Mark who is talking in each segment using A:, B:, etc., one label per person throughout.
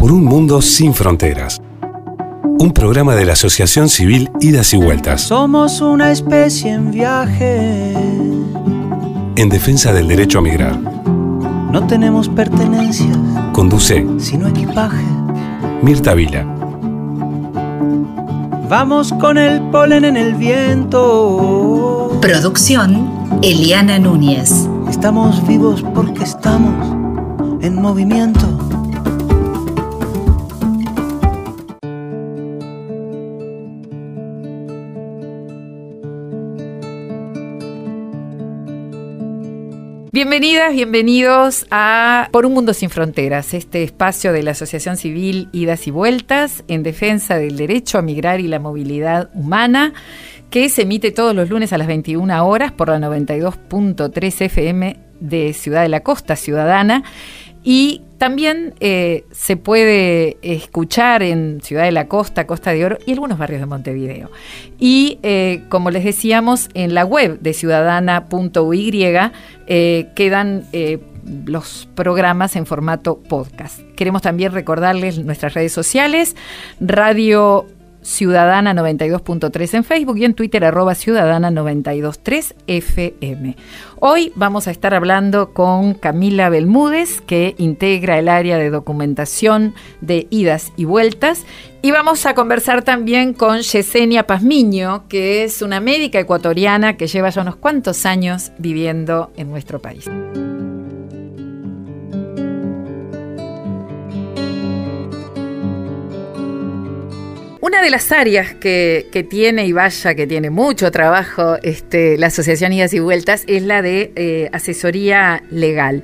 A: por un mundo sin fronteras. Un programa de la Asociación Civil Idas y Vueltas.
B: Somos una especie en viaje.
A: En defensa del derecho a migrar.
B: No tenemos pertenencias.
A: Conduce.
B: Sino equipaje.
A: Mirta Vila.
B: Vamos con el polen en el viento.
C: Producción Eliana Núñez.
B: Estamos vivos porque estamos en movimiento.
D: Bienvenidas, bienvenidos a Por un Mundo Sin Fronteras, este espacio de la Asociación Civil Idas y Vueltas en defensa del derecho a migrar y la movilidad humana, que se emite todos los lunes a las 21 horas por la 92.3 FM de Ciudad de la Costa Ciudadana y también eh, se puede escuchar en Ciudad de la Costa, Costa de Oro y algunos barrios de Montevideo. Y eh, como les decíamos, en la web de ciudadana.uy eh, quedan los programas en formato podcast. Queremos también recordarles nuestras redes sociales, Radio Ciudadana 92.3 en Facebook y en Twitter arroba Ciudadana 923 FM. Hoy vamos a estar hablando con Camila Belmúdez, que integra el área de documentación de idas y vueltas. Y vamos a conversar también con Yesenia Pazmiño, que es una médica ecuatoriana que lleva ya unos cuantos años viviendo en nuestro país. Una de las áreas que, tiene, y vaya que tiene mucho trabajo, este, la Asociación Idas y Vueltas, es la de eh, asesoría legal.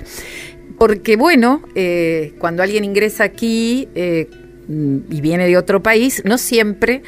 D: Porque, bueno, eh, cuando alguien ingresa aquí eh, y viene de otro país, no siempre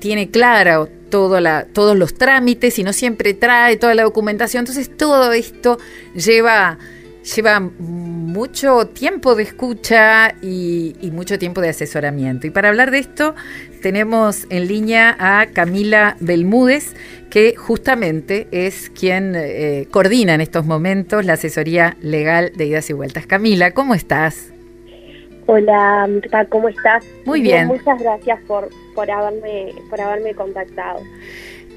D: tiene la, todos los trámites y no siempre trae toda la documentación. Entonces, todo esto lleva lleva mucho tiempo de escucha y, mucho tiempo de asesoramiento. Y para hablar de esto tenemos en línea a Camila Belmúdez, que justamente es quien eh, coordina en estos momentos la asesoría legal de idas y vueltas. Camila, ¿cómo estás?
E: Hola, ¿cómo estás?
D: Muy bien.
E: Muchas gracias por, por, haberme, por haberme contactado.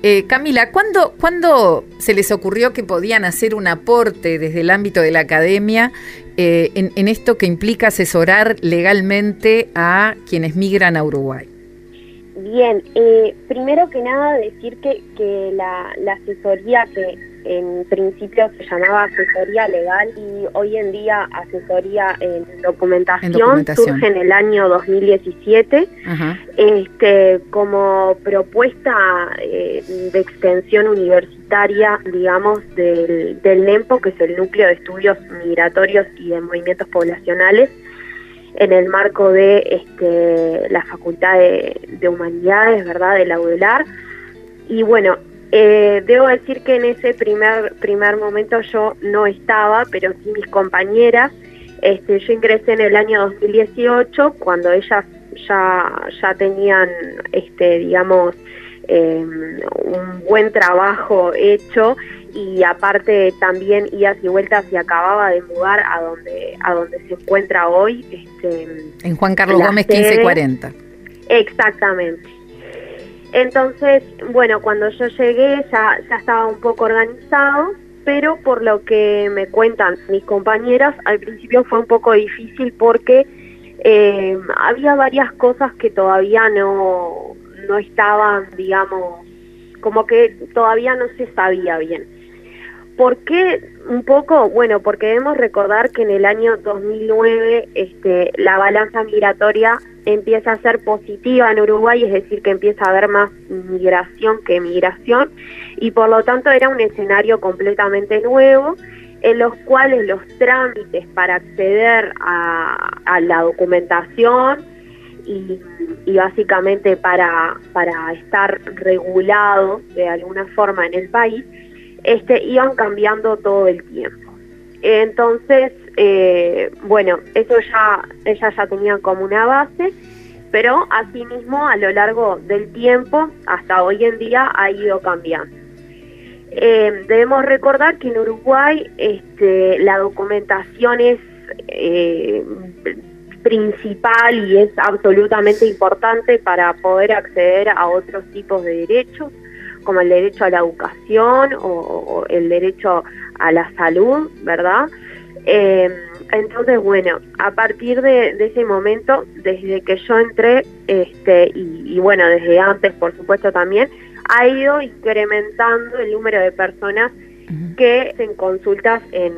D: Eh, Camila, ¿cuándo, se les ocurrió que podían hacer un aporte desde el ámbito de la academia eh, en, esto que implica asesorar legalmente a quienes migran a Uruguay?
E: Bien, eh, primero que nada decir que, que la, la asesoría que en principio se llamaba asesoría legal y hoy en día asesoría en documentación, surge en el año 2017 este como propuesta eh, de extensión universitaria digamos del, del NEMPO que es el núcleo de estudios migratorios y de movimientos poblacionales en el marco de este, la Facultad de, de Humanidades, ¿verdad?, de la UDELAR. Y bueno, eh, debo decir que en ese primer, primer momento yo no estaba, pero sí mis compañeras. Este, yo ingresé en el año 2018 cuando ellas ya, ya tenían, este, digamos, em, un buen trabajo hecho. Y aparte también idas y vueltas y acababa de mudar a donde a donde se encuentra hoy este
D: en Juan Carlos Gómez 1540
E: exactamente entonces, bueno, cuando yo llegué ya, ya estaba un poco organizado, pero por lo que me cuentan mis compañeras, al principio fue un poco difícil porque eh, había varias cosas que todavía no, no estaban, digamos, como que todavía no se sabía bien. ¿Por qué un poco? Bueno, porque debemos recordar que en el año 2009 este, la balanza migratoria empieza a ser positiva en Uruguay, es decir, que empieza a haber más migración que migración, y por lo tanto era un escenario completamente nuevo en los cuales los trámites para acceder a, la documentación y, básicamente para, para estar regulado de alguna forma en el país, este, iban cambiando todo el tiempo. Entonces, eh, bueno, eso ya, ellas ya tenían como una base, pero asimismo a lo largo del tiempo, hasta hoy en día, ha ido cambiando. Eh, debemos recordar que en Uruguay este, la documentación es, eh, principal y es absolutamente importante para poder acceder a otros tipos de derechos, como el derecho a la educación o, el derecho a la salud, ¿verdad? Eh, entonces, bueno, a partir de, ese momento, desde que yo entré, este, y, bueno, desde antes, por supuesto, también, ha ido incrementando el número de personas que hacen consultas en,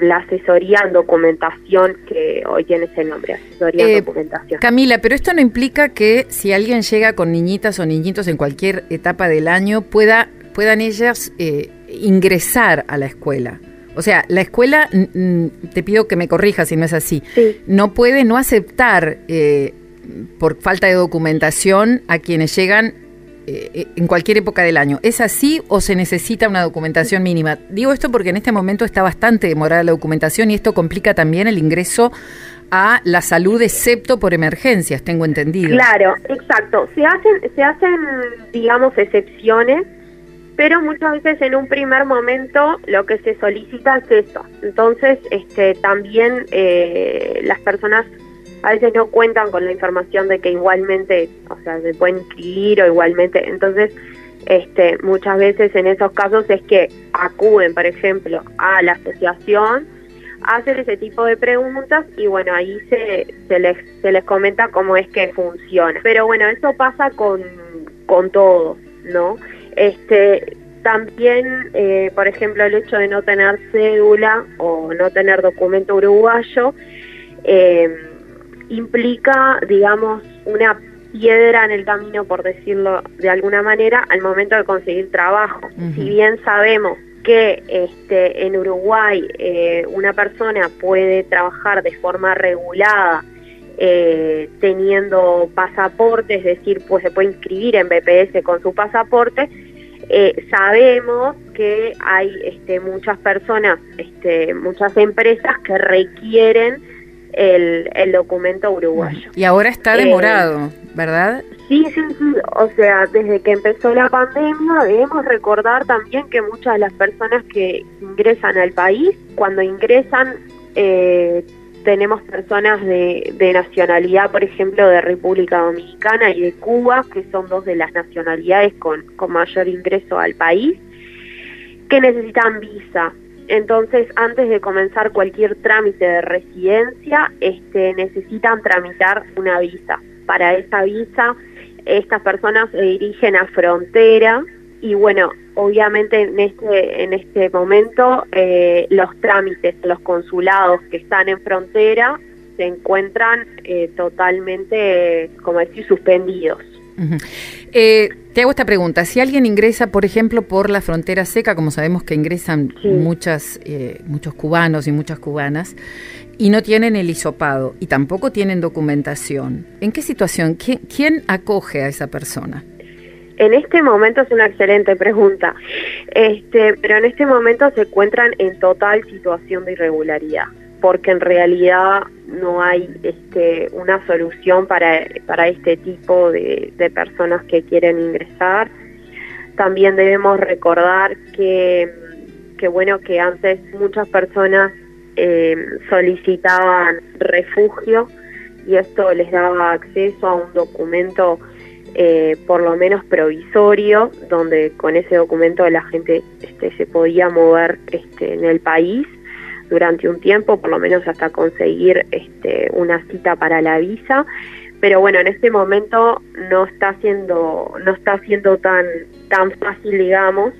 E: la asesoría en documentación, que hoy tiene ese nombre, asesoría en eh, documentación.
D: Camila, pero esto no implica que si alguien llega con niñitas o niñitos en cualquier etapa del año, pueda, puedan ellas eh, ingresar a la escuela. O sea, la escuela, te pido que me corrijas si no es así, no puede no aceptar eh, por falta de documentación a quienes llegan eh, eh, en cualquier época del año. ¿Es así o se necesita una documentación mínima? Digo esto porque en este momento está bastante demorada la documentación y esto complica también el ingreso a la salud excepto por emergencias, tengo entendido.
E: Claro, exacto. Se hacen, se hacen digamos, excepciones pero muchas veces en un primer momento lo que se solicita es eso. Entonces, este, también eh, las personas a veces no cuentan con la información de que igualmente, o sea, se pueden inscribir o igualmente, entonces, este, muchas veces en esos casos es que acuden, por ejemplo, a la asociación a hacer ese tipo de preguntas y bueno, ahí se, se, les, se les comenta cómo es que funciona. Pero bueno, eso pasa con, con todo, ¿no? Este, también, eh, por ejemplo, el hecho de no tener cédula o no tener documento uruguayo eh, implica, digamos, una piedra en el camino, por decirlo de alguna manera, al momento de conseguir trabajo. Si bien sabemos que este, en Uruguay eh, una persona puede trabajar de forma regulada teniendo pasaporte, es decir, pues se puede inscribir en BPS con su pasaporte, eh, sabemos que hay este, muchas personas, este, muchas empresas que requieren el, el documento uruguayo.
D: Y ahora está eh, demorado, ¿verdad?
E: Sí, sí, sí. O sea, desde que empezó la pandemia debemos recordar también que muchas de las personas que ingresan al país, cuando ingresan, eh, tenemos personas de, nacionalidad, por ejemplo, de República Dominicana y de Cuba, que son dos de las nacionalidades con, mayor ingreso al país, que necesitan visa. Entonces, antes de comenzar cualquier trámite de residencia, este, necesitan tramitar una visa. Para esa visa, estas personas se dirigen a frontera y bueno, obviamente en este, en este momento eh, los trámites, los consulados que están en frontera se encuentran eh, totalmente, como decir, suspendidos.
D: Eh, te hago esta pregunta. Si alguien ingresa, por ejemplo, por la frontera seca, como sabemos que ingresan muchas, muchos cubanos y muchas cubanas, y no tienen el hisopado y tampoco tienen documentación, ¿en qué situación? quién acoge a esa persona?
E: En este momento es una excelente pregunta, este, pero en este momento se encuentran en total situación de irregularidad, porque en realidad no hay este, una solución para, para este tipo de, personas que quieren ingresar. También debemos recordar que, que bueno, que antes muchas personas eh, solicitaban refugio y esto les daba acceso a un documento eh, por lo menos provisorio, donde con ese documento la gente este, se podía mover este, en el país durante un tiempo, por lo menos hasta conseguir este, una cita para la visa. Pero bueno, en este momento no está siendo, no está siendo tan, tan fácil, digamos,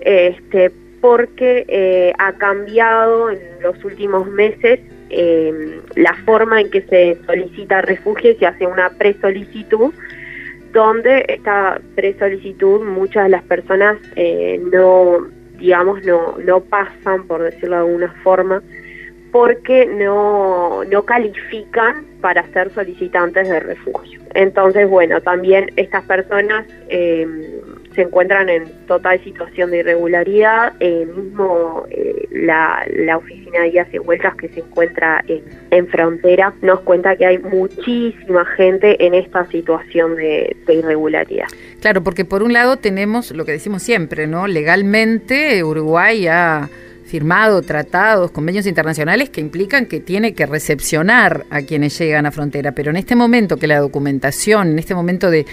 E: este, porque eh, ha cambiado en los últimos meses eh, la forma en que se solicita refugio y se hace una presolicitud donde esta presolicitud muchas de las personas eh, no, digamos, no, no pasan, por decirlo de alguna forma, porque no, no califican para ser solicitantes de refugio. Entonces, bueno, también estas personas eh, se encuentran en total situación de irregularidad. Eh, mismo eh, la, oficina de guías y vueltas que se encuentra en, frontera nos cuenta que hay muchísima gente en esta situación de, irregularidad.
D: Claro, porque por un lado tenemos lo que decimos siempre, ¿no? Legalmente Uruguay ha firmado tratados, convenios internacionales que implican que tiene que recepcionar a quienes llegan a frontera. Pero en este momento que la documentación, en este momento de,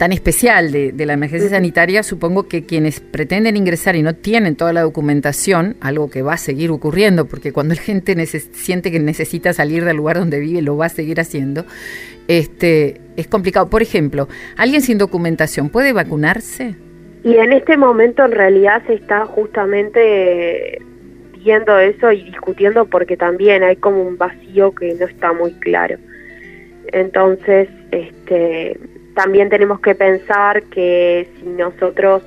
D: tan especial de, la emergencia sanitaria, supongo que quienes pretenden ingresar y no tienen toda la documentación, algo que va a seguir ocurriendo, porque cuando la gente siente que necesita salir del lugar donde vive, lo va a seguir haciendo, este, es complicado. Por ejemplo, ¿alguien sin documentación puede vacunarse?
E: Y en este momento en realidad se está justamente viendo eso y discutiendo porque también hay como un vacío que no está muy claro. Entonces, este, también tenemos que pensar que si nosotros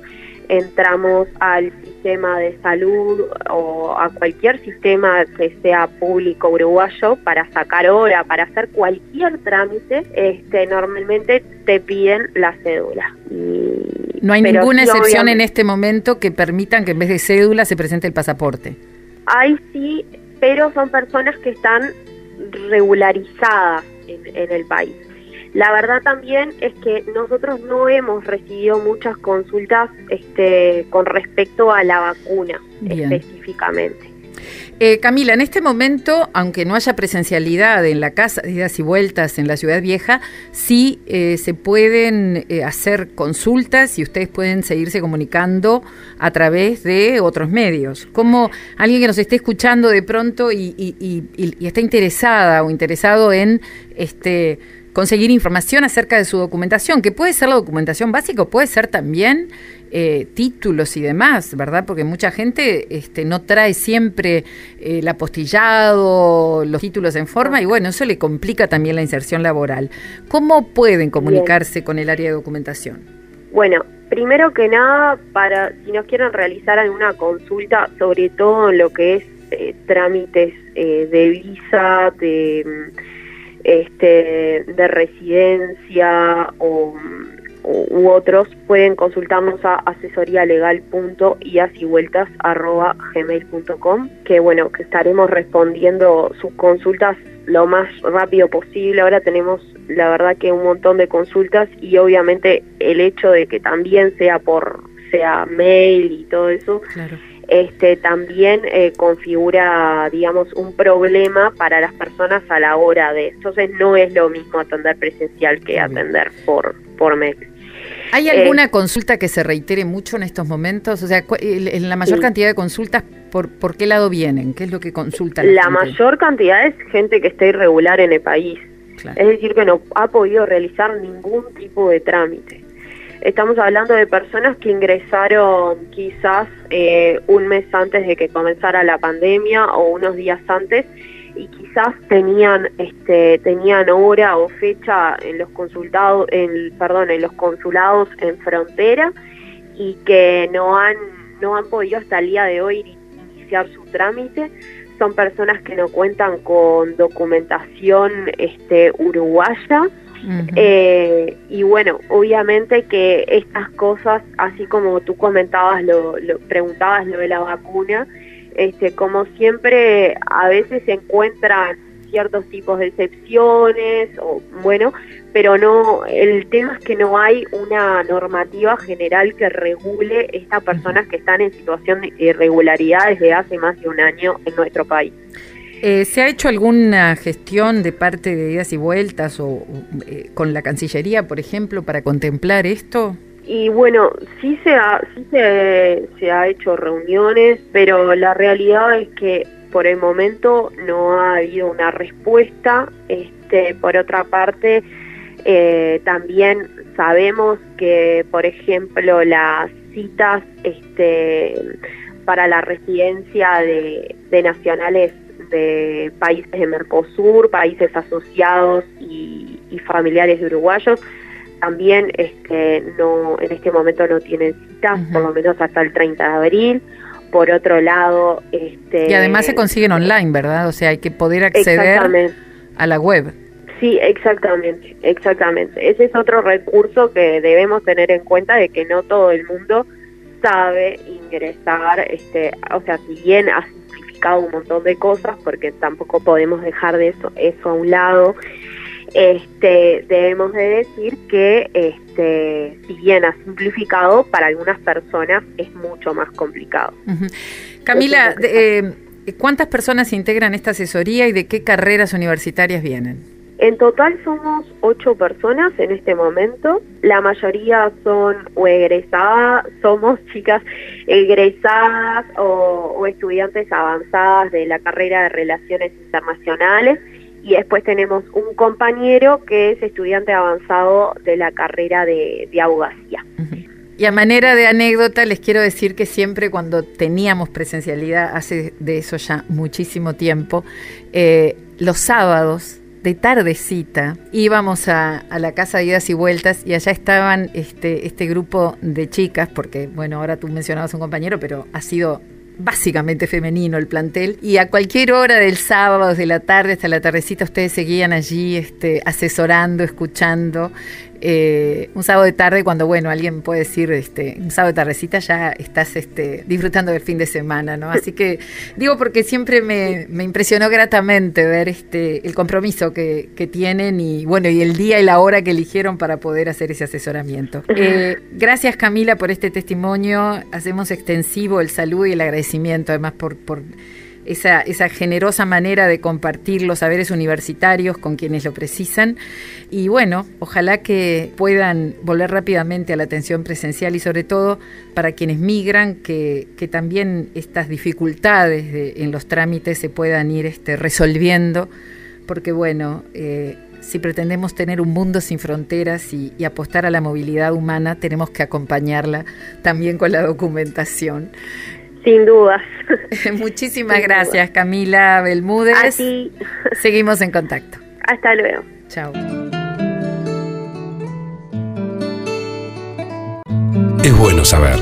E: entramos al sistema de salud o a cualquier sistema que sea público uruguayo para sacar hora, para hacer cualquier trámite, este, normalmente te piden la cédula.
D: no hay ninguna excepción en este momento que permitan que en vez de cédula se presente el pasaporte.
E: Hay sí, pero son personas que están regularizadas en el país. La verdad también es que nosotros no hemos recibido muchas consultas este, con respecto a la vacuna específicamente.
D: Eh, Camila, en este momento, aunque no haya presencialidad en la casa de idas y vueltas en la ciudad vieja, sí eh, se pueden eh, hacer consultas y ustedes pueden seguirse comunicando a través de otros medios. Como alguien que nos esté escuchando de pronto y, y está interesada o interesado en este conseguir información acerca de su documentación, que puede ser la documentación básica, puede ser también eh, títulos y demás, ¿verdad? Porque mucha gente este, no trae siempre eh, el apostillado, los títulos en forma, y bueno, eso le complica también la inserción laboral. ¿Cómo pueden comunicarse con el área de documentación?
E: Bueno, primero que nada, para si nos quieren realizar alguna consulta, sobre todo en lo que es eh, trámites de visa, de este, de residencia o, u otros pueden consultarnos a asesorialegal.iasivueltas.gmail.com que bueno, que estaremos respondiendo sus consultas lo más rápido posible. Ahora tenemos la verdad que un montón de consultas y obviamente el hecho de que también sea por sea mail y todo eso claro este, también eh, configura, digamos, un problema para las personas a la hora de. Entonces, no es lo mismo atender presencial que atender por, por mail.
D: ¿Hay alguna eh, consulta que se reitere mucho en estos momentos? O sea, en la mayor cantidad de consultas, ¿por, ¿por qué lado vienen? ¿Qué es lo que consultan?
E: La, mayor cantidad es gente que está irregular en el país. Es decir, que no ha podido realizar ningún tipo de trámite. Estamos hablando de personas que ingresaron quizás eh, un mes antes de que comenzara la pandemia o unos días antes y quizás tenían este tenían hora o fecha en los consultados en perdón en los consulados en frontera y que no han no han podido hasta el día de hoy iniciar su trámite. Son personas que no cuentan con documentación este uruguaya eh, y bueno, obviamente que estas cosas, así como tú comentabas, lo, preguntabas lo de la vacuna, este, como siempre, a veces se encuentran ciertos tipos de excepciones, o bueno, pero no, el tema es que no hay una normativa general que regule estas personas que están en situación de irregularidad desde hace más de un año en nuestro país.
D: Eh, ¿Se ha hecho alguna gestión de parte de idas y vueltas o eh, con la Cancillería, por ejemplo, para contemplar esto?
E: Y bueno, sí se ha, sí se, ha hecho reuniones, pero la realidad es que por el momento no ha habido una respuesta. Este, por otra parte, eh, también sabemos que, por ejemplo, las citas este, para la residencia de, de nacionales de países de Mercosur, países asociados y, familiares de uruguayos, también este, no, en este momento no tienen citas, por lo menos hasta el 30 de abril. Por otro lado, este,
D: y además se consiguen online, ¿verdad? O sea, hay que poder acceder a la web.
E: Sí, exactamente, exactamente. Ese es otro recurso que debemos tener en cuenta de que no todo el mundo sabe ingresar, este, o sea, si bien un montón de cosas porque tampoco podemos dejar de eso, eso a un lado. este, debemos de decir que, este, si bien ha simplificado, para algunas personas es mucho más complicado.
D: Camila, eh, ¿cuántas personas integran esta asesoría y de qué carreras universitarias vienen?
E: En total somos ocho personas en este momento. La mayoría son o egresadas, somos chicas egresadas o, estudiantes avanzadas de la carrera de Relaciones Internacionales y después tenemos un compañero que es estudiante avanzado de la carrera de, abogacía.
D: Y a manera de anécdota les quiero decir que siempre cuando teníamos presencialidad, hace de eso ya muchísimo tiempo, eh, los sábados de tardecita íbamos a, a, la casa de idas y vueltas y allá estaban este, este grupo de chicas, porque bueno, ahora tú mencionabas un compañero, pero ha sido básicamente femenino el plantel, y a cualquier hora del sábado, de la tarde hasta la tardecita, ustedes seguían allí este, asesorando, escuchando, eh, un sábado de tarde cuando, bueno, alguien puede decir, este, un sábado de tardecita ya estás este, disfrutando del fin de semana, ¿no? Así que digo porque siempre me, impresionó gratamente ver este, el compromiso que, tienen y, bueno, y el día y la hora que eligieron para poder hacer ese asesoramiento. Eh, gracias Camila por este testimonio, hacemos extensivo el saludo y el agradecimiento además por, por esa, generosa manera de compartir los saberes universitarios con quienes lo precisan. Y bueno, ojalá que puedan volver rápidamente a la atención presencial y sobre todo para quienes migran, que, también estas dificultades en los trámites se puedan ir este, resolviendo, porque bueno, eh, si pretendemos tener un mundo sin fronteras y, apostar a la movilidad humana, tenemos que acompañarla también con la documentación.
E: Sin dudas.
D: Muchísimas gracias, Camila Belmúdez.
E: A ti.
D: Seguimos en contacto.
E: Hasta luego.
D: Chao.
A: Es bueno saber.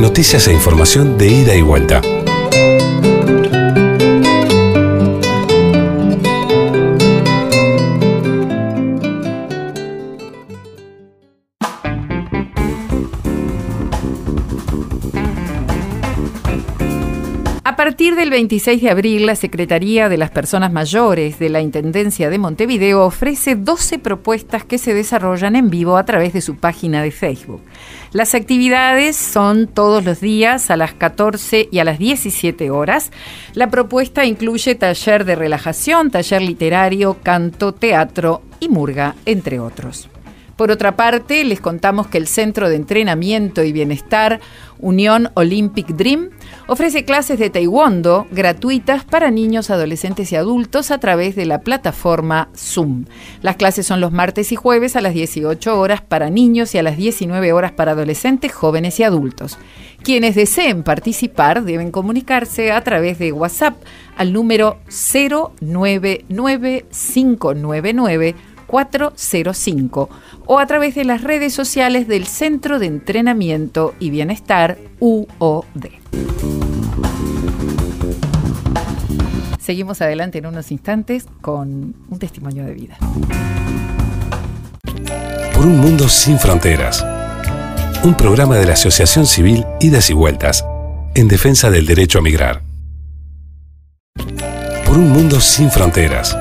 A: Noticias e información de ida y vuelta.
D: Partir del 26 de abril, la Secretaría de las Personas Mayores de la Intendencia de Montevideo ofrece 12 propuestas que se desarrollan en vivo a través de su página de Facebook. Las actividades son todos los días a las 14 y a las 17 horas. La propuesta incluye taller de relajación, taller literario, canto, teatro y murga, entre otros. Por otra parte, les contamos que el Centro de Entrenamiento y Bienestar Unión Olympic Dream ofrece clases de taekwondo gratuitas para niños, adolescentes y adultos a través de la plataforma Zoom. Las clases son los martes y jueves a las 18 horas para niños y a las 19 horas para adolescentes, jóvenes y adultos. Quienes deseen participar deben comunicarse a través de WhatsApp al número 099599 405 o a través de las redes sociales del Centro de Entrenamiento y Bienestar UOD. Seguimos adelante en unos instantes con un testimonio de vida.
A: Por un mundo sin fronteras. Un programa de la Asociación Civil Idas y Vueltas en defensa del derecho a migrar. Por un mundo sin fronteras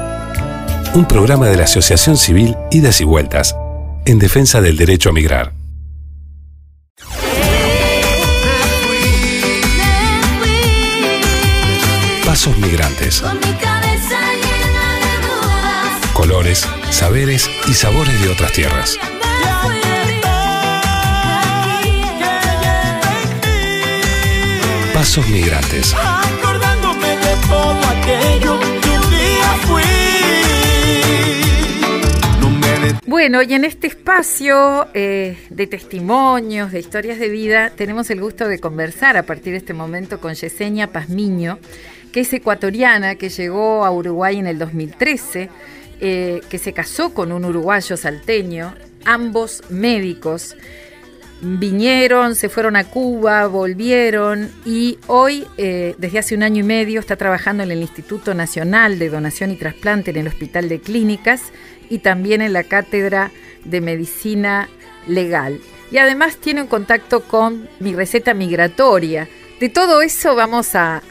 A: un programa de la Asociación Civil Idas y Vueltas, en defensa del derecho a migrar. Pasos Migrantes. Colores, saberes y sabores de otras tierras. Pasos Migrantes.
D: Bueno, y en este espacio eh, de testimonios, de historias de vida, tenemos el gusto de conversar a partir de este momento con Yesenia Pazmiño, que es ecuatoriana, que llegó a Uruguay en el 2013, eh, que se casó con un uruguayo salteño, ambos médicos. Vinieron, se fueron a Cuba, volvieron y hoy, eh, desde hace un año y medio, está trabajando en el Instituto Nacional de Donación y Trasplante en el Hospital de Clínicas y también en la Cátedra de Medicina Legal. Y además tiene un contacto con mi receta migratoria, De todo eso vamos a,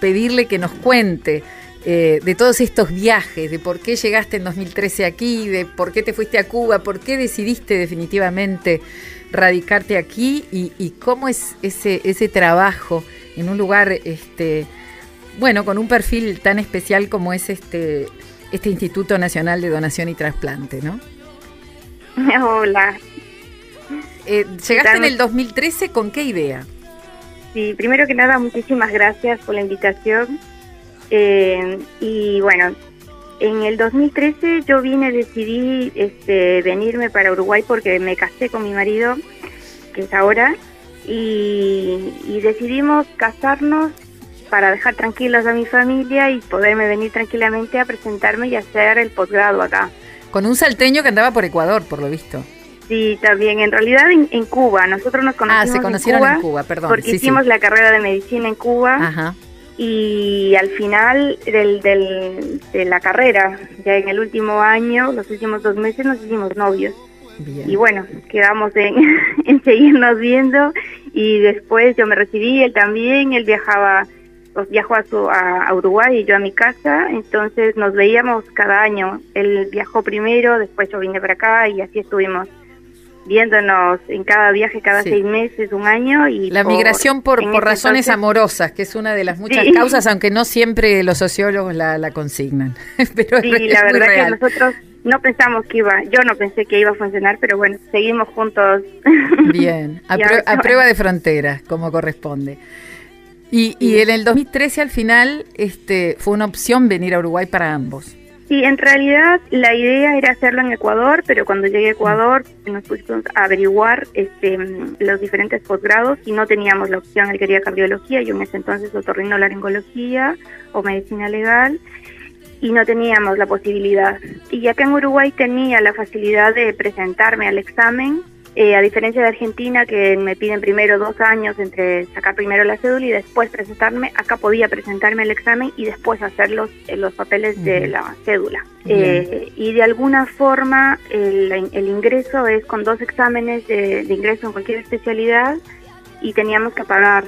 D: pedirle que nos cuente. Eh, de todos estos viajes, de por qué llegaste en 2013 aquí, de por qué te fuiste a Cuba, por qué decidiste definitivamente radicarte aquí y, cómo es ese, ese trabajo en un lugar, este, bueno, con un perfil tan especial como es este, este Instituto Nacional de Donación y Trasplante, ¿no?
F: Hola.
D: Eh, ¿Llegaste en el 2013 con qué idea?
F: Sí, primero que nada, muchísimas gracias por la invitación. Eh, y bueno, en el 2013 yo vine, decidí este, venirme para Uruguay porque me casé con mi marido, que es ahora, y, decidimos casarnos para dejar tranquilos a mi familia y poderme venir tranquilamente a presentarme y hacer el posgrado acá.
D: Con un salteño que andaba por Ecuador, por lo visto.
F: Sí, también. En realidad en, Cuba. Nosotros nos conocimos
D: ah, se conocieron en Cuba, perdón.
F: Porque hicimos la carrera de medicina en Cuba. Ajá y al final del, del, de la carrera, ya en el último año, los últimos dos meses nos hicimos novios. Y bueno, quedamos en, en, seguirnos viendo y después yo me recibí, él también, él viajaba, viajó a, su, a, Uruguay y yo a mi casa, entonces nos veíamos cada año. Él viajó primero, después yo vine para acá y así estuvimos viéndonos en cada viaje cada seis meses, un año. y
D: La migración por, por razones amorosas, que es una de las muchas causas, aunque no siempre los sociólogos la, la consignan. pero
F: sí, la verdad que nosotros no pensamos que iba, yo no pensé que iba a funcionar, pero bueno, seguimos juntos.
D: Bien, a, a prueba de fronteras, como corresponde. Y, y en el 2013 al final este, fue una opción venir a Uruguay para ambos.
F: Sí, en realidad la idea era hacerlo en Ecuador, pero cuando llegué a Ecuador nos pusimos a averiguar este, los diferentes posgrados y no teníamos la opción. Él quería cardiología, yo en ese entonces otorrinolaringología o medicina legal y no teníamos la posibilidad. Y acá en Uruguay tenía la facilidad de presentarme al examen eh, a diferencia de Argentina, que me piden primero dos años entre sacar primero la cédula y después presentarme, acá podía presentarme el examen y después hacer los, eh, los papeles de la cédula. Eh, y de alguna forma el, el, ingreso es con dos exámenes de, ingreso en cualquier especialidad y teníamos que pagar.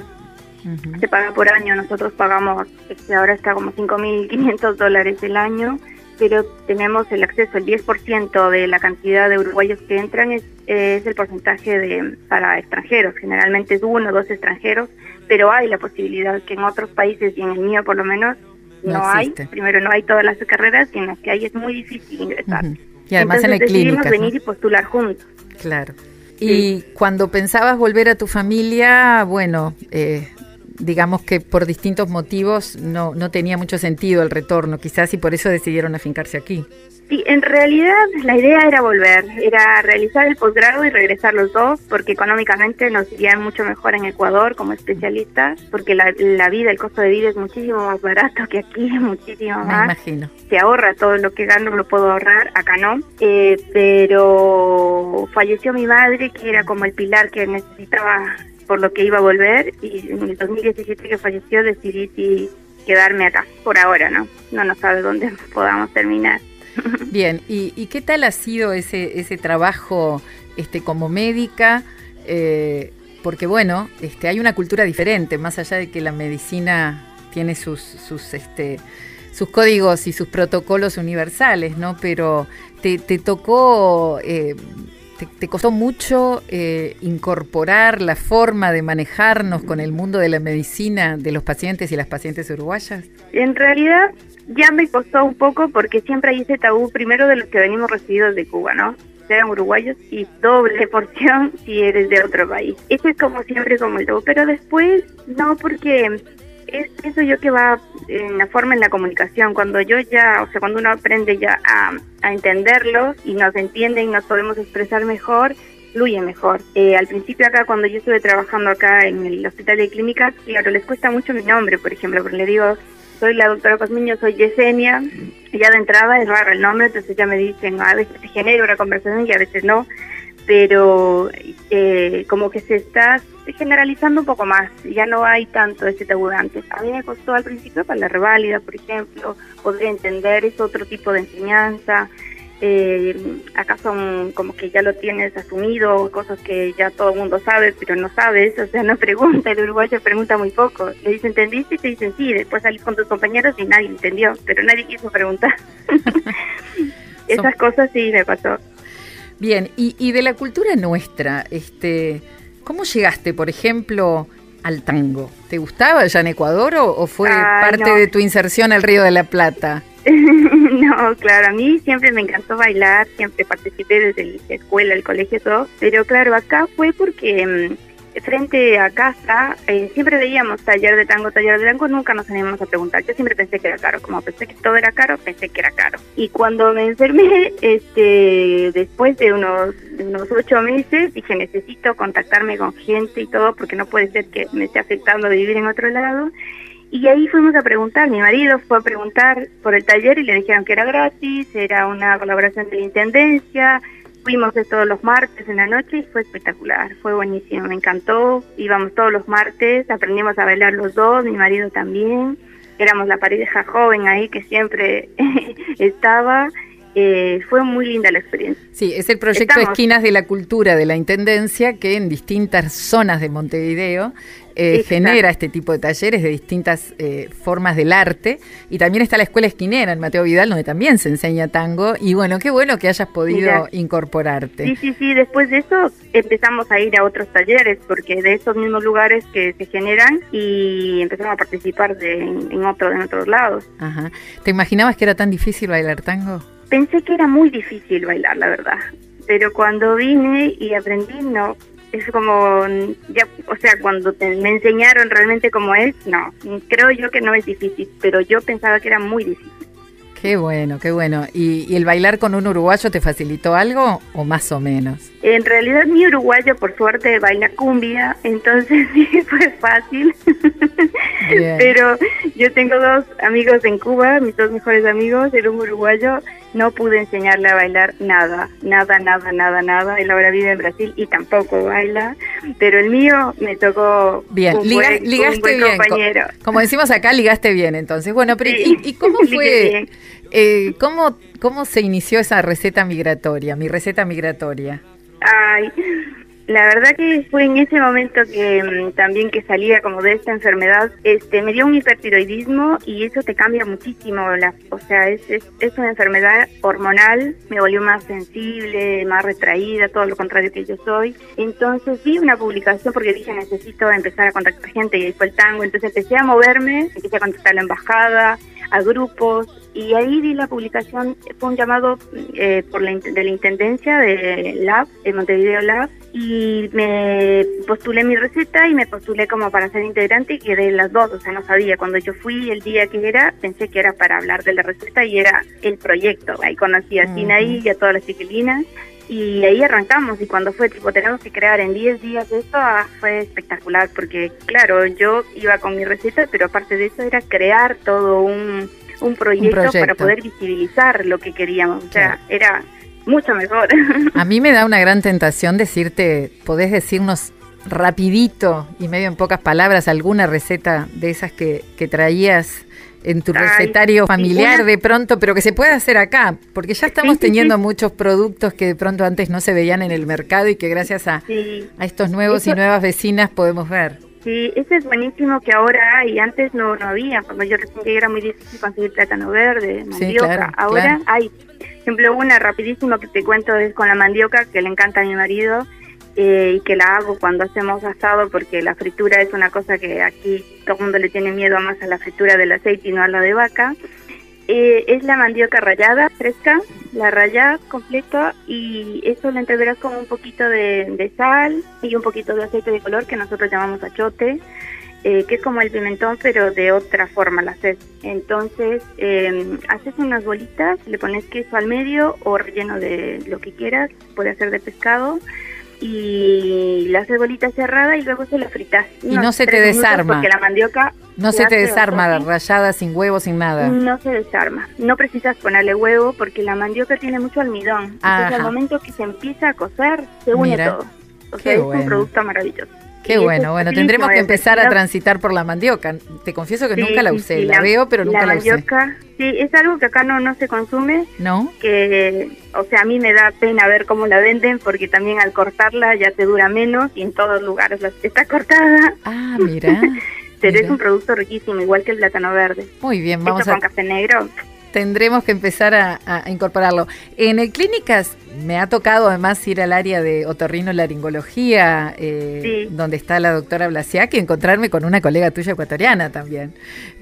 F: Se paga por año, nosotros pagamos, este, ahora está como 5.500 dólares el año pero tenemos el acceso, el 10% de la cantidad de uruguayos que entran es, es el porcentaje de para extranjeros, generalmente es uno o dos extranjeros, pero hay la posibilidad que en otros países, y en el mío por lo menos, no, hay, primero no hay todas las carreras y en las que hay es muy difícil ingresar.
D: Y además en el decidimos
F: venir y postular juntos.
D: Claro. Y cuando pensabas volver a tu familia, bueno, eh, digamos que por distintos motivos no, no tenía mucho sentido el retorno, quizás y por eso decidieron afincarse aquí.
F: Sí, en realidad la idea era volver, era realizar el posgrado y regresar los dos, porque económicamente nos irían mucho mejor en Ecuador como especialistas, porque la, la vida, el costo de vida es muchísimo más barato que aquí, muchísimo más.
D: Me imagino.
F: Se ahorra todo lo que gano, lo puedo ahorrar, acá no. Eh, pero falleció mi madre, que era como el pilar que necesitaba por lo que iba a volver y en el 2017 que falleció decidí quedarme acá por ahora, ¿no? No nos sabe dónde podamos terminar.
D: Bien, ¿y, qué tal ha sido ese, ese trabajo este, como médica? Eh, porque bueno, este, hay una cultura diferente, más allá de que la medicina tiene sus, sus, este, sus códigos y sus protocolos universales, ¿no? Pero te, te tocó eh, te, costó mucho eh, incorporar la forma de manejarnos con el mundo de la medicina de los pacientes y las pacientes uruguayas?
F: En realidad ya me costó un poco porque siempre hay ese tabú primero de los que venimos recibidos de Cuba, ¿no? sean uruguayos y doble porción si eres de otro país. Eso es como siempre como el tabú, pero después no porque es eso yo que va en la forma en la comunicación, cuando yo ya, o sea, cuando uno aprende ya a, a entenderlo y nos entiende y nos podemos expresar mejor, fluye mejor. Eh, al principio acá, cuando yo estuve trabajando acá en el hospital de clínicas, claro, les cuesta mucho mi nombre, por ejemplo, porque le digo, soy la doctora Cosmiño, soy Yesenia, ya de entrada es raro el nombre, entonces ya me dicen, a veces se genera una conversación y a veces no pero eh, como que se está generalizando un poco más, ya no hay tanto ese tabú de antes. A mí me costó al principio para la reválida, por ejemplo, poder entender es otro tipo de enseñanza, eh, acaso un- como que ya lo tienes asumido, cosas que ya todo el mundo sabe, pero no sabes, o sea, no pregunta, el uruguayo pregunta muy poco. Le dice, ¿entendiste? Y te dicen sí, después salís con tus compañeros y nadie entendió, pero nadie quiso preguntar. Esas cosas sí me pasó.
D: Bien, y, y de la cultura nuestra, este, ¿cómo llegaste, por ejemplo, al tango? ¿Te gustaba ya en Ecuador o, o fue parte
F: no.
D: de tu inserción al Río de la Plata?
F: no, claro, a mí siempre me encantó bailar, siempre participé desde la escuela, el colegio, todo, pero claro, acá fue porque mm, frente a casa eh, siempre veíamos taller de tango, taller de tango, nunca nos animamos a preguntar, yo siempre pensé que era caro, como pensé que todo era caro, pensé que era caro. Y cuando me enfermé, este, después de unos, unos ocho meses, dije necesito contactarme con gente y todo, porque no puede ser que me esté afectando vivir en otro lado. Y ahí fuimos a preguntar, mi marido fue a preguntar por el taller y le dijeron que era gratis, era una colaboración de la Intendencia, fuimos todos los martes en la noche y fue espectacular, fue buenísimo, me encantó, íbamos todos los martes, aprendimos a bailar los dos, mi marido también, éramos la pareja joven ahí que siempre estaba, eh, fue muy linda la experiencia.
D: Sí, es el proyecto
F: Estamos.
D: Esquinas de la Cultura de la Intendencia que en distintas zonas de Montevideo eh, genera este tipo de talleres de distintas eh, formas del arte. Y también está la Escuela Esquinera en Mateo Vidal, donde también se enseña tango. Y bueno, qué bueno que hayas podido
F: Mira.
D: incorporarte.
F: Sí, sí, sí, después de eso empezamos a ir a otros talleres, porque de esos mismos lugares que se generan y empezamos a participar de, en, en, otro, en otros lados.
D: Ajá. ¿Te imaginabas que era tan difícil bailar tango?
F: Pensé que era muy difícil bailar, la verdad, pero cuando vine y aprendí, no. Es como, ya, o sea, cuando te- me enseñaron realmente cómo es, no. Creo yo que no es difícil, pero yo pensaba que era muy difícil.
D: Qué bueno, qué bueno. ¿Y, y el bailar con un uruguayo te facilitó algo o más o menos?
F: En realidad mi uruguayo por suerte baila cumbia, entonces sí fue fácil.
D: Bien.
F: Pero yo tengo dos amigos en Cuba, mis dos mejores amigos, era un uruguayo, no pude enseñarle a bailar nada, nada, nada, nada, nada. Él ahora vive en Brasil y tampoco baila, pero el mío me tocó
D: Bien,
F: un,
D: liga-
F: buen, un
D: ligaste
F: buen
D: bien. co-
F: compañero.
D: Como decimos acá, ligaste bien entonces. Bueno, pero
F: Sí,
D: ¿y, y cómo fue? eh, ¿cómo, ¿Cómo se inició esa receta migratoria, mi receta migratoria?
F: Ay, la verdad que fue en ese momento que mm, también que salía como de esta enfermedad, este, me dio un hipertiroidismo y eso te cambia muchísimo, la, o sea, es, es, es una enfermedad hormonal, me volvió más sensible, más retraída, todo lo contrario que yo soy. Entonces vi una publicación porque dije necesito empezar a contactar gente y ahí fue el tango, entonces empecé a moverme, empecé a contactar a la embajada, a grupos y ahí vi la publicación, fue un llamado eh, por la, de la Intendencia de Lab, de Montevideo Lab, y me postulé mi receta y me postulé como para ser integrante y quedé en las dos, o sea, no sabía. Cuando yo fui el día que era, pensé que era para hablar de la receta y era el proyecto. Ahí conocí a. Sinaí y a todas las chiquilinas y ahí arrancamos y cuando fue tipo tenemos que crear en 10 días esto ah, fue espectacular porque claro yo iba con mi receta pero aparte de eso era crear todo un, un, proyecto,
D: proyecto.
F: para poder visibilizar lo que queríamos o sea era mucho mejor
D: A mí me da una gran tentación decirte, podés decirnos rapidito y medio en pocas palabras alguna receta de esas que, que traías en tu
F: Ay,
D: recetario familiar de pronto, pero que se puede hacer acá, porque ya estamos
F: Sí,
D: teniendo
F: sí.
D: muchos productos que de pronto antes no se veían en el mercado y que gracias a, a estos nuevos y nuevas vecinas podemos ver.
F: Sí, eso es buenísimo que ahora hay, antes no, no había, cuando yo recién llegué era muy difícil conseguir plátano verde,
D: Sí,
F: mandioca,
D: claro,
F: ahora
D: claro.
F: hay. Por ejemplo, una rapidísimo que te cuento es con la mandioca, que le encanta a mi marido, eh, y que la hago cuando hacemos asado, porque la fritura es una cosa que aquí todo el mundo le tiene miedo más a la fritura del aceite y no a la de vaca. Eh, es la mandioca rallada, fresca, la rallada completa y eso la entreverás con un poquito de, sal y un poquito de aceite de color que nosotros llamamos achote, eh, que es como el pimentón pero de otra forma la haces. Entonces eh, haces unas bolitas, le pones queso al medio o relleno de lo que quieras, puede ser de pescado y la haces bolita cerrada y luego se la fritas.
D: Y no se te desarma.
F: Porque la mandioca
D: No
F: se
D: te desarma,
F: bastante.
D: rayada, sin huevo, sin nada.
F: no se desarma. No precisas ponerle huevo porque la mandioca tiene mucho almidón. Entonces al momento que se empieza a cocer, se une
D: Mira,
F: todo. O sea, es
D: bueno.
F: un producto maravilloso.
D: Qué bueno, bueno, tendremos que empezar a transitar por la mandioca. Te confieso que nunca la usé, la, veo, pero nunca la, mandioca,
F: Sí, es algo que acá no, no se consume.
D: ¿No?
F: Que, o sea, a mí me da pena ver cómo la venden porque también al cortarla ya te dura menos y en todos lugares está cortada.
D: Ah, mira.
F: pero es un producto riquísimo, igual que el plátano verde.
D: Muy bien, vamos
F: a... con café negro
D: tendremos que empezar a, incorporarlo. En el Clínicas me ha tocado además ir al área de otorrino-laringología, eh, donde está la doctora Blasiak, y encontrarme con una colega tuya ecuatoriana también,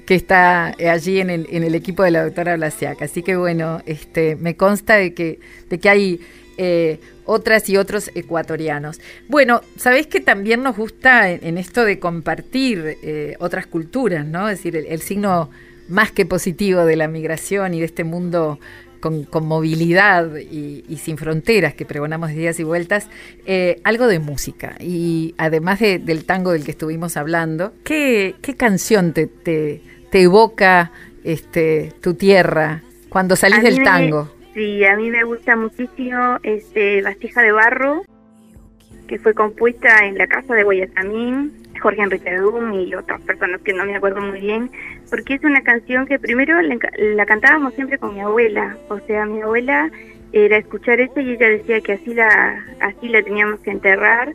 D: que está allí en el, en el equipo de la doctora Blasiak. Así que bueno, este, me consta de que, de que hay eh, otras y otros ecuatorianos. Bueno, sabéis que también nos gusta en, esto de compartir eh, otras culturas, ¿no? Es decir, el signo más que positivo de la migración y de este mundo con, movilidad y, sin fronteras que pregonamos de días y vueltas, eh, algo de música. Y además del tango del que estuvimos hablando, ¿qué, canción te, te, evoca este, tu tierra cuando salís del tango?
F: sí, a mí me gusta muchísimo este, Bastija de Barro, que fue compuesta en la casa de Guayasamín Jorge Enrique Dum y otras personas que no me acuerdo muy bien, porque es una canción que primero la, cantábamos siempre con mi abuela, o sea, mi abuela era escuchar eso y ella decía que así la así la teníamos que enterrar.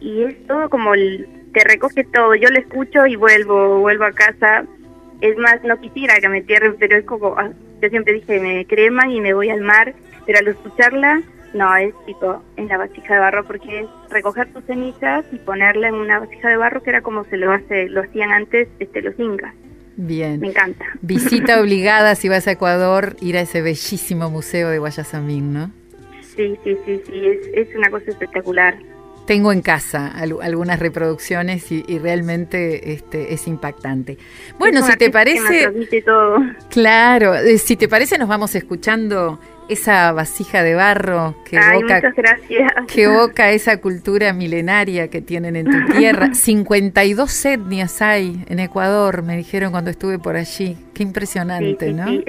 F: Y es todo como el, te recoge todo, yo la escucho y vuelvo, vuelvo a casa, es más, no quisiera que me entierren, pero es como, ah, yo siempre dije, me creman y me voy al mar, pero al escucharla no, es tipo en la vasija de barro porque es recoger tus cenizas y ponerla en una vasija de barro que era como se lo hace, lo hacían antes este, los incas.
D: Bien.
F: Me encanta.
D: Visita obligada si vas a Ecuador, ir a ese bellísimo museo de Guayasamín, ¿no?
F: Sí, sí, sí, sí, es, es una cosa espectacular.
D: Tengo en casa algunas reproducciones y, realmente este, es impactante. Bueno, si te parece...
F: Todo.
D: Claro, eh, si te parece nos vamos escuchando esa vasija de barro que evoca, que evoca esa cultura milenaria que tienen en tu tierra. 52 etnias hay en Ecuador, me dijeron cuando estuve por allí. Qué impresionante, ¿no?
F: Sí,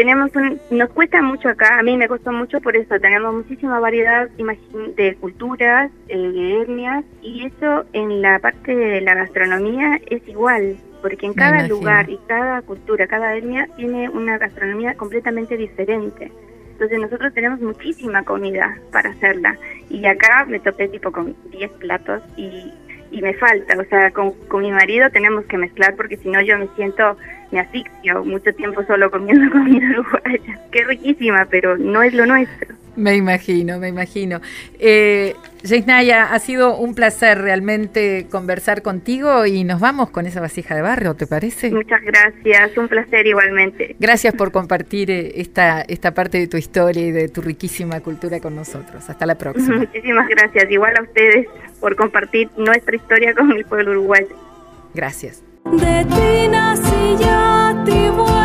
F: tenemos nos cuesta mucho acá, a mí me costó mucho por eso, tenemos muchísima variedad de culturas, eh, de etnias, y eso en la parte de la gastronomía es igual, porque en cada lugar y cada cultura, cada etnia tiene una gastronomía completamente diferente. Entonces nosotros tenemos muchísima comida para hacerla. Y acá me topé tipo con 10 platos y, y me falta. O sea, con, con mi marido tenemos que mezclar porque si no yo me siento, me asfixio mucho tiempo solo comiendo comida uruguaya. Qué riquísima, pero no es lo nuestro.
D: Me imagino, me imagino. Eh, Naya, ha sido un placer realmente conversar contigo y nos vamos con esa vasija de barrio, ¿te parece?
F: Muchas gracias, un placer igualmente.
D: Gracias por compartir eh, esta, esta parte de tu historia y de tu riquísima cultura con nosotros. Hasta la próxima.
F: Muchísimas gracias, igual a ustedes por compartir nuestra historia con el pueblo uruguayo.
D: Gracias.
G: De ti ya te vuelvo.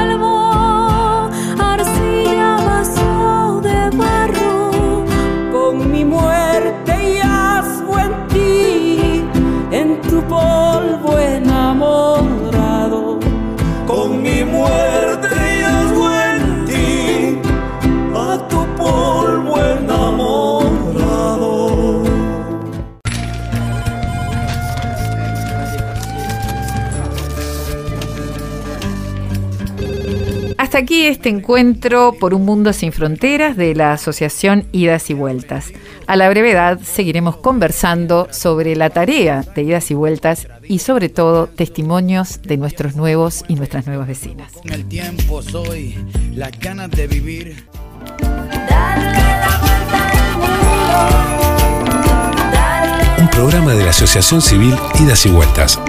D: Aquí este encuentro por un mundo sin fronteras de la Asociación Idas y Vueltas. A la brevedad seguiremos conversando sobre la tarea de Idas y Vueltas y sobre todo testimonios de nuestros nuevos y nuestras nuevas vecinas.
H: el tiempo soy las ganas de vivir.
A: Un programa de la Asociación Civil Idas y Vueltas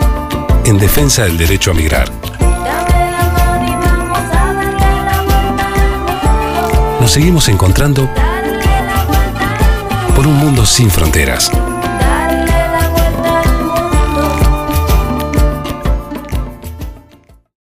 A: en defensa del derecho a migrar. Nos seguimos encontrando por un mundo sin fronteras.